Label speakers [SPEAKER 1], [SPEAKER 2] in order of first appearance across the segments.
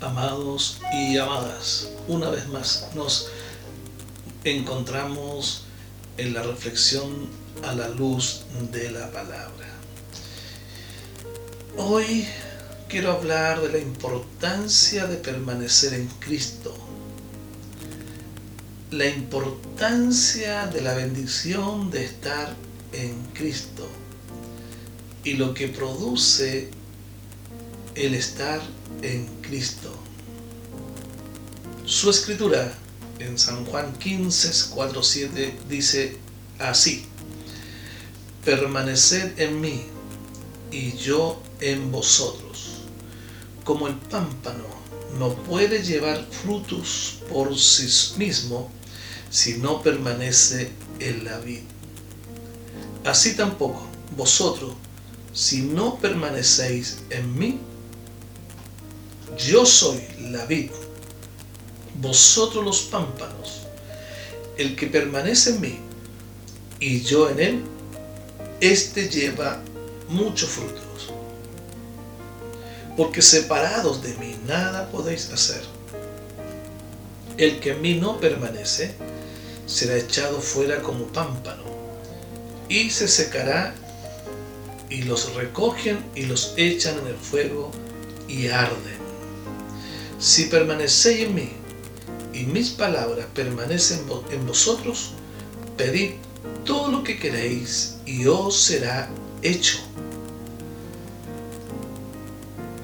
[SPEAKER 1] Amados y amadas, una vez más nos encontramos en la reflexión a la luz de la palabra. Hoy quiero hablar de la importancia de permanecer en Cristo, la importancia de la bendición de estar en Cristo y lo que produce el estar en Cristo. Su escritura en San Juan 15, 4, 7 dice así, permaneced en mí y yo en vosotros. Como el pámpano no puede llevar frutos por sí mismo si no permanece en la vid. Así tampoco vosotros, si no permanecéis en mí, yo soy la vid, vosotros los pámpanos. El que permanece en mí y yo en él, éste lleva muchos frutos. Porque separados de mí nada podéis hacer. El que en mí no permanece será echado fuera como pámpano y se secará y los recogen y los echan en el fuego y arden. Si permanecéis en mí y mis palabras permanecen en vosotros, pedid todo lo que queréis y os será hecho.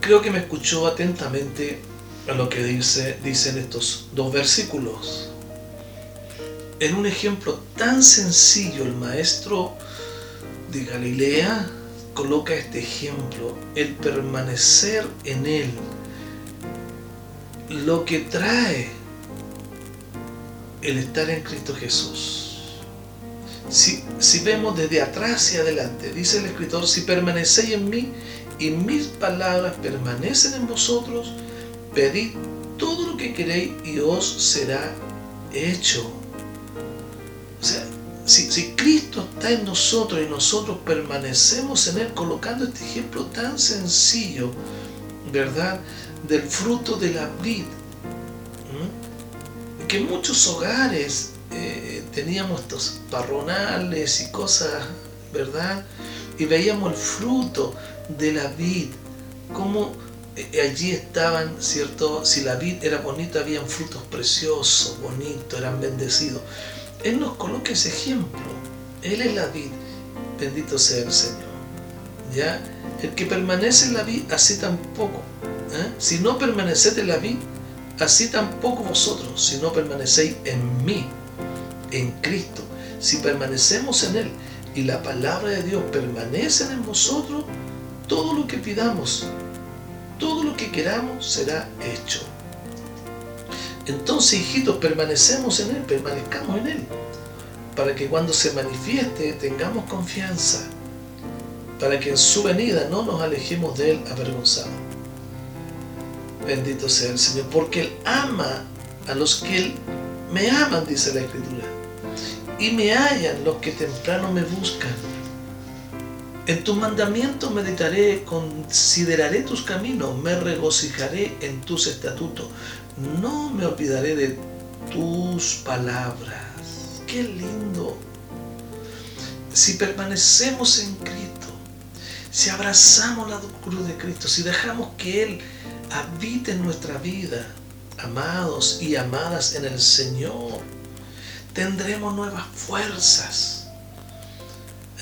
[SPEAKER 1] Creo que me escuchó atentamente a lo que dice, dicen estos dos versículos. En un ejemplo tan sencillo, el maestro de Galilea coloca este ejemplo, el permanecer en él, lo que trae el estar en Cristo Jesús. Si, si, vemos desde atrás hacia adelante, dice el escritor, si permanecéis en mí y mis palabras permanecen en vosotros, pedid todo lo que queréis y os será hecho. O sea, si, si Cristo está en nosotros y nosotros permanecemos en Él, colocando este ejemplo tan sencillo, ¿verdad? Del fruto de la vid. Que en muchos hogares eh, teníamos estos parronales y cosas, ¿verdad? Y veíamos el fruto de la vid, como eh, allí estaban, ¿cierto? Si la vid era bonita, habían frutos preciosos, bonitos, eran bendecidos. Él nos coloca ese ejemplo. Él es la vid. Bendito sea el Señor. ¿Ya? El que permanece en la vid, así tampoco. ¿eh? Si no permaneced en la vid, así tampoco vosotros, si no permanecéis en mí, en Cristo. Si permanecemos en Él y la palabra de Dios permanece en vosotros, todo lo que pidamos, todo lo que queramos será hecho. Entonces, hijitos, permanecemos en Él, permanezcamos en Él, para que cuando se manifieste tengamos confianza, para que en su venida no nos alejemos de Él avergonzados. Bendito sea el Señor, porque Él ama a los que me aman, dice la Escritura, y me hallan los que temprano me buscan. En tus mandamientos meditaré, consideraré tus caminos, me regocijaré en tus estatutos. No me olvidaré de tus palabras. ¡Qué lindo! Si permanecemos en Cristo, si abrazamos la cruz de Cristo, si dejamos que Él habite en nuestra vida, amados y amadas en el Señor, tendremos nuevas fuerzas.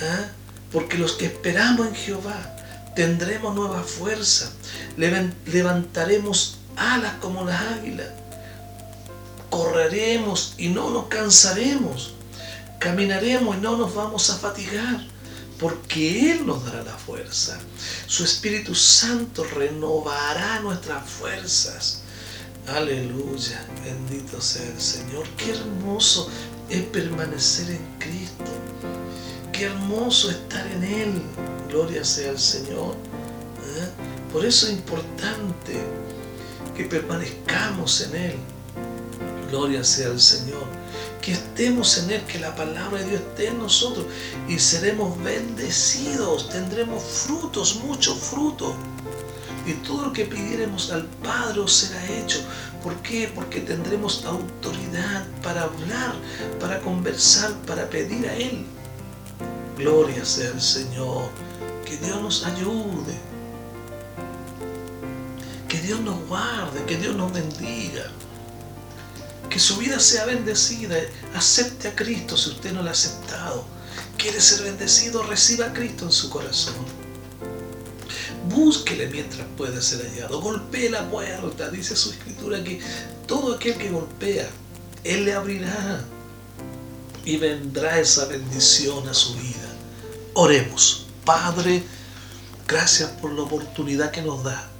[SPEAKER 1] ¿eh? Porque los que esperamos en Jehová tendremos nueva fuerza. Levantaremos alas como las águilas. Correremos y no nos cansaremos. Caminaremos y no nos vamos a fatigar. Porque Él nos dará la fuerza. Su Espíritu Santo renovará nuestras fuerzas. Aleluya, bendito sea el Señor. Qué hermoso es permanecer en Cristo. Qué hermoso estar en Él. Gloria sea al Señor. ¿Eh? Por eso es importante que permanezcamos en Él. Gloria sea al Señor. Que estemos en Él, que la palabra de Dios esté en nosotros y seremos bendecidos, tendremos frutos, muchos frutos. Y todo lo que pidiéramos al Padre será hecho. ¿Por qué? Porque tendremos autoridad para hablar, para conversar, para pedir a Él. Gloria sea al Señor. Que Dios nos ayude. Que Dios nos guarde, que Dios nos bendiga que su vida sea bendecida. Acepte a Cristo si usted no lo ha aceptado. Quiere ser bendecido, reciba a Cristo en su corazón. Búsquele mientras pueda ser hallado. Golpee la puerta. Dice su escritura que todo aquel que golpea, Él le abrirá. Y vendrá esa bendición a su vida. Oremos. Padre, gracias por la oportunidad que nos da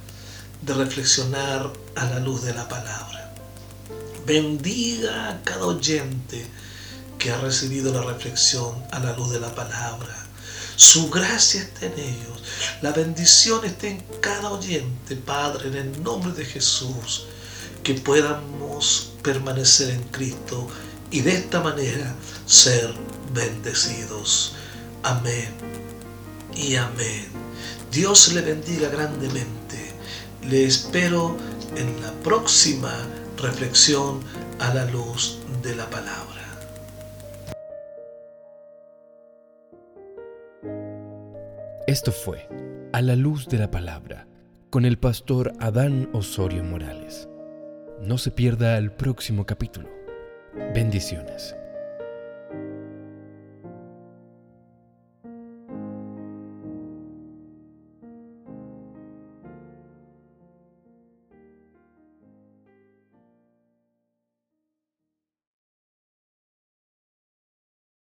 [SPEAKER 1] de reflexionar a la luz de la palabra. Bendiga a cada oyente que ha recibido la reflexión a la luz de la palabra. Su gracia está en ellos. La bendición está en cada oyente, Padre, en el nombre de Jesús. Que podamos permanecer en Cristo y de esta manera ser bendecidos. Amén y amén. Dios le bendiga grandemente. Le espero en la próxima reflexión a la luz de la palabra.
[SPEAKER 2] Esto fue A la luz de la palabra con el pastor Adán Osorio Morales. No se pierda el próximo capítulo. Bendiciones.